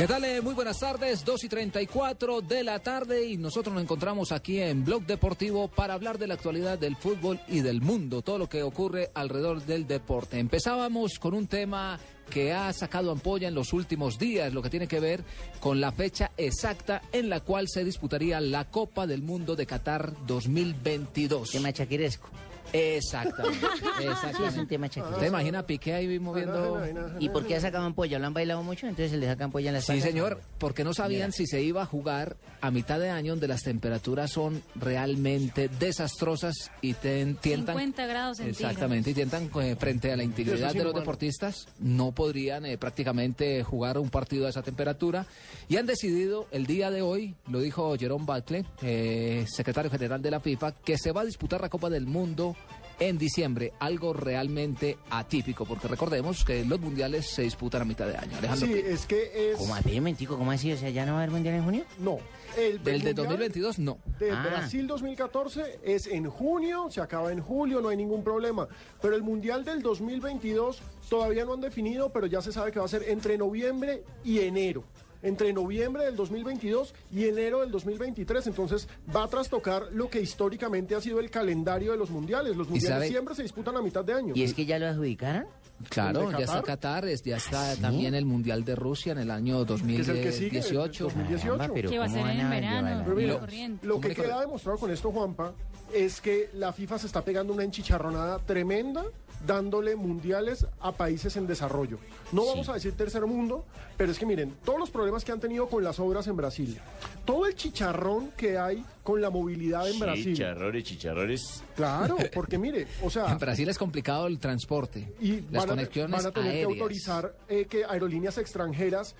¿Qué tal? Eh, Muy buenas tardes, 2 y 34 de la tarde y nosotros nos encontramos aquí en Blog Deportivo para hablar de la actualidad del fútbol y del mundo, todo lo que ocurre alrededor del deporte. Empezábamos con un tema que ha sacado ampolla en los últimos días, lo que tiene que ver con la fecha exacta en la cual se disputaría la Copa del Mundo de Qatar 2022. Tema chaquiresco. Exactamente. Sí, es un tema. ¿Te imagina a Piqué ahí moviendo... ¿Y por qué sacaban polla? ¿Lo han bailado mucho? Entonces se les sacan polla en la Sí, señor, porque no sabían si se iba a jugar a mitad de año donde las temperaturas son realmente desastrosas y ten- tientan... 50 grados centígrados. Exactamente, y tientan eh, frente a la integridad de los deportistas, no podrían eh, prácticamente jugar un partido a esa temperatura y han decidido el día de hoy, lo dijo Jerome Buckley, eh, secretario general de la FIFA, que se va a disputar la Copa del Mundo en diciembre, algo realmente atípico, porque recordemos que los mundiales se disputan a mitad de año. Alejandro, Sí, es que es... ¿Cómo así, mentico? ¿Cómo así? O sea, ¿ya no va a haber mundial en junio? No. El del de Mundial 2022 no. De Ah. Brasil 2014 es en junio, se acaba en julio, no hay ningún problema. Pero el Mundial del 2022 todavía no han definido, pero ya se sabe que va a ser entre noviembre y enero. Entre noviembre del 2022 y enero del 2023. Entonces va a trastocar lo que históricamente ha sido el calendario de los mundiales. Los mundiales siempre se disputan a mitad de año. ¿Y es que ya lo adjudicaron? Claro, ¿El de ya está Qatar? Ya está ¿Sí? también el Mundial de Rusia en el año Que es el que sigue, el 2018. 2018. Caramba, pero Que va a ¿cómo ser en verano. Pero mira, Lo corriente. lo ¿Cómo que queda demostrado con esto, Juanpa, es que la FIFA se está pegando una enchicharronada tremenda dándole mundiales a países en desarrollo. No vamos a decir tercer mundo, pero es que miren, todos los problemas que han tenido con las obras en Brasil, todo el chicharrón que hay con la movilidad en Brasil. Chicharrones, chicharrones. Claro, porque mire, o sea, En Brasil es complicado el transporte, y las van a, conexiones van a tener aéreas. que autorizar eh, que aerolíneas extranjeras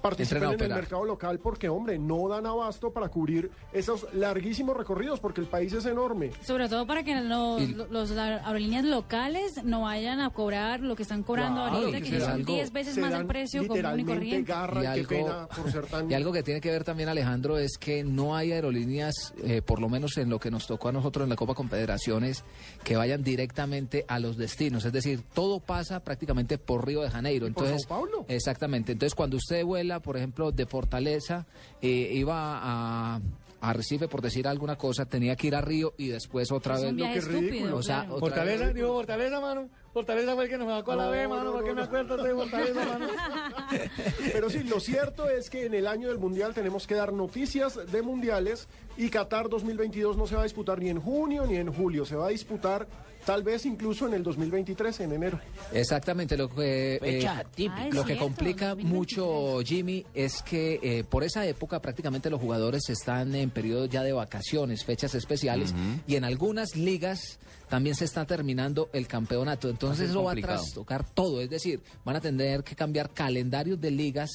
participen en el mercado local porque, hombre, no dan abasto para cubrir esos larguísimos recorridos porque el país es enorme. Sobre todo para que los, Y- los aerolíneas locales no vayan a cobrar lo que están cobrando Claro, ahorita, que son algo- 10 veces más el precio común y literalmente corriente. garra, Y qué algo- pena por ser tan... Y algo que tiene que ver también, Alejandro, es que no hay aerolíneas, eh, por lo menos en lo que nos tocó a nosotros en la Copa Confederaciones, que vayan directamente a los destinos. Es decir, todo pasa prácticamente por Río de Janeiro. ¿Y por Entonces, Sao Paulo? Exactamente. Entonces, cuando usted vuela, por ejemplo, de Fortaleza, eh, iba a, a Recife, por decir alguna cosa, tenía que ir a Río y después otra Es vez. un viaje que es ridículo. estúpido, O sea, claro. Fortaleza, vez- digo Fortaleza, mano. Fortaleza fue el que nos sacó a la No, B, mano. no, ¿Por qué no, me no. acuerdo de Fortaleza, mano? Pero sí, lo cierto es que en el año del Mundial tenemos que dar noticias de mundiales y Qatar 2022 no se va a disputar ni en junio ni en julio, se va a disputar tal vez incluso en el 2023, en enero. Exactamente, lo que, eh, típica. Ah, es lo que cierto, complica 2023. mucho, Jimmy, es que eh, por esa época prácticamente los jugadores están en periodos ya de vacaciones, fechas especiales, y en algunas ligas también se está terminando el campeonato. Entonces eso va a trastocar todo, es decir, van a tener que cambiar calendarios de ligas,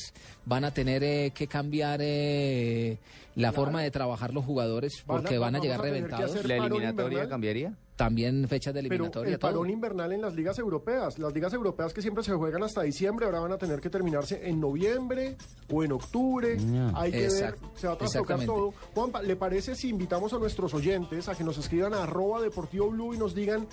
van a tener eh, que cambiar eh, la forma de trabajar los jugadores Van a- porque van a llegar a reventados. ¿La eliminatoria cambiaría? También fechas de Pero eliminatoria. el todo. parón invernal en las ligas europeas, las ligas europeas que siempre se juegan hasta diciembre, ahora van a tener que terminarse en noviembre o en octubre. Hay que Exact- ver, se va a trastocar todo. Juanpa, ¿le parece si invitamos a nuestros oyentes a que nos escriban a arroba deportivo blue y nos digan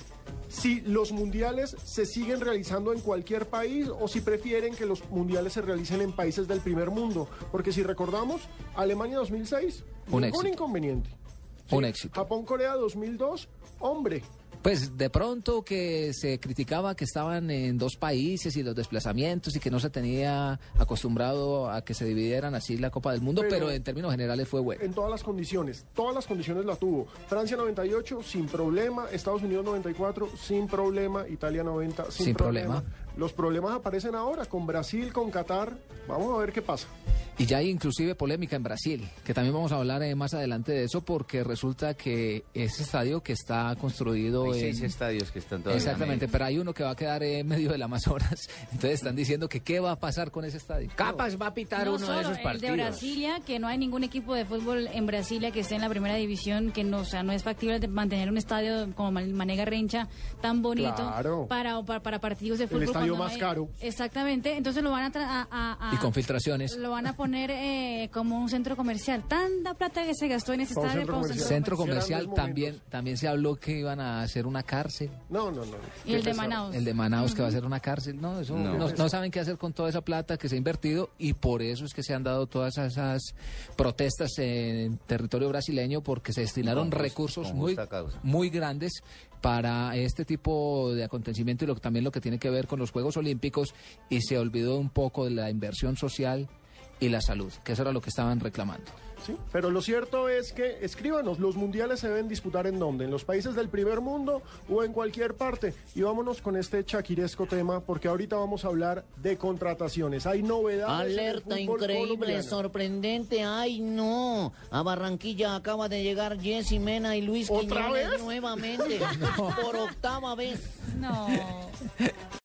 si los mundiales se siguen realizando en cualquier país o si prefieren que los mundiales se realicen en países del primer mundo? Porque si recordamos, Alemania 2006, Un ningún éxito. inconveniente. Un éxito. Japón-Corea 2002, hombre. Pues de pronto que se criticaba que estaban en dos países y los desplazamientos y que no se tenía acostumbrado a que se dividieran así la Copa del Mundo, pero, Pero- en términos generales fue bueno. en todas las condiciones. Todas las condiciones la tuvo. Francia 98 sin problema, Estados Unidos 94 sin problema, Italia 90 sin, Sin problema. Los problemas aparecen ahora con Brasil, con Qatar. Vamos a ver qué pasa. Y ya hay inclusive polémica en Brasil, que también vamos a hablar eh, más adelante de eso porque resulta que ese estadio que está construido Hay en... seis estadios que están todavía. Exactamente, pero hay uno que va a quedar en medio del Amazonas. Entonces están diciendo que qué va a pasar con ese estadio. Capas va a pitar No uno solo de esos el partidos. de Brasilia, que no hay ningún equipo de fútbol en Brasilia que esté en la primera división, que no, o sea, no es factible de mantener un estadio como Man- Manega Rencha tan bonito Claro. para, para, para partidos de fútbol. estadio cuando más hay- caro. Exactamente, entonces lo van a, tra- a- a- a- Y con filtraciones. Lo van a poner eh, como un centro comercial. Tanta plata que se gastó en ese Para un estadio centro para un comercial. Centro Grandes comercial también, también se habló que iban a hacer una cárcel. No, no, no. Y el de. Manaus. El de Manaus que va a ser una cárcel, no, eso No. no, no saben qué hacer con toda esa plata que se ha invertido y por eso es que se han dado todas esas protestas en territorio brasileño porque se destinaron con recursos con muy, muy grandes para este tipo de acontecimiento y lo, también lo que tiene que ver con los Juegos Olímpicos y se olvidó un poco de la inversión social y la salud, que eso era lo que estaban reclamando. Sí, pero lo cierto es que, escríbanos, los mundiales se deben disputar en dónde, en los países del primer mundo o en cualquier parte. Y vámonos con este chaquiresco tema, porque ahorita vamos a hablar de contrataciones. Hay novedades. en el Alerta increíble, colombiano. sorprendente. Ay, no. A Barranquilla acaba de llegar Jessy Mena y Luis ¿Otra Quiñones vez? nuevamente. Por octava vez. No.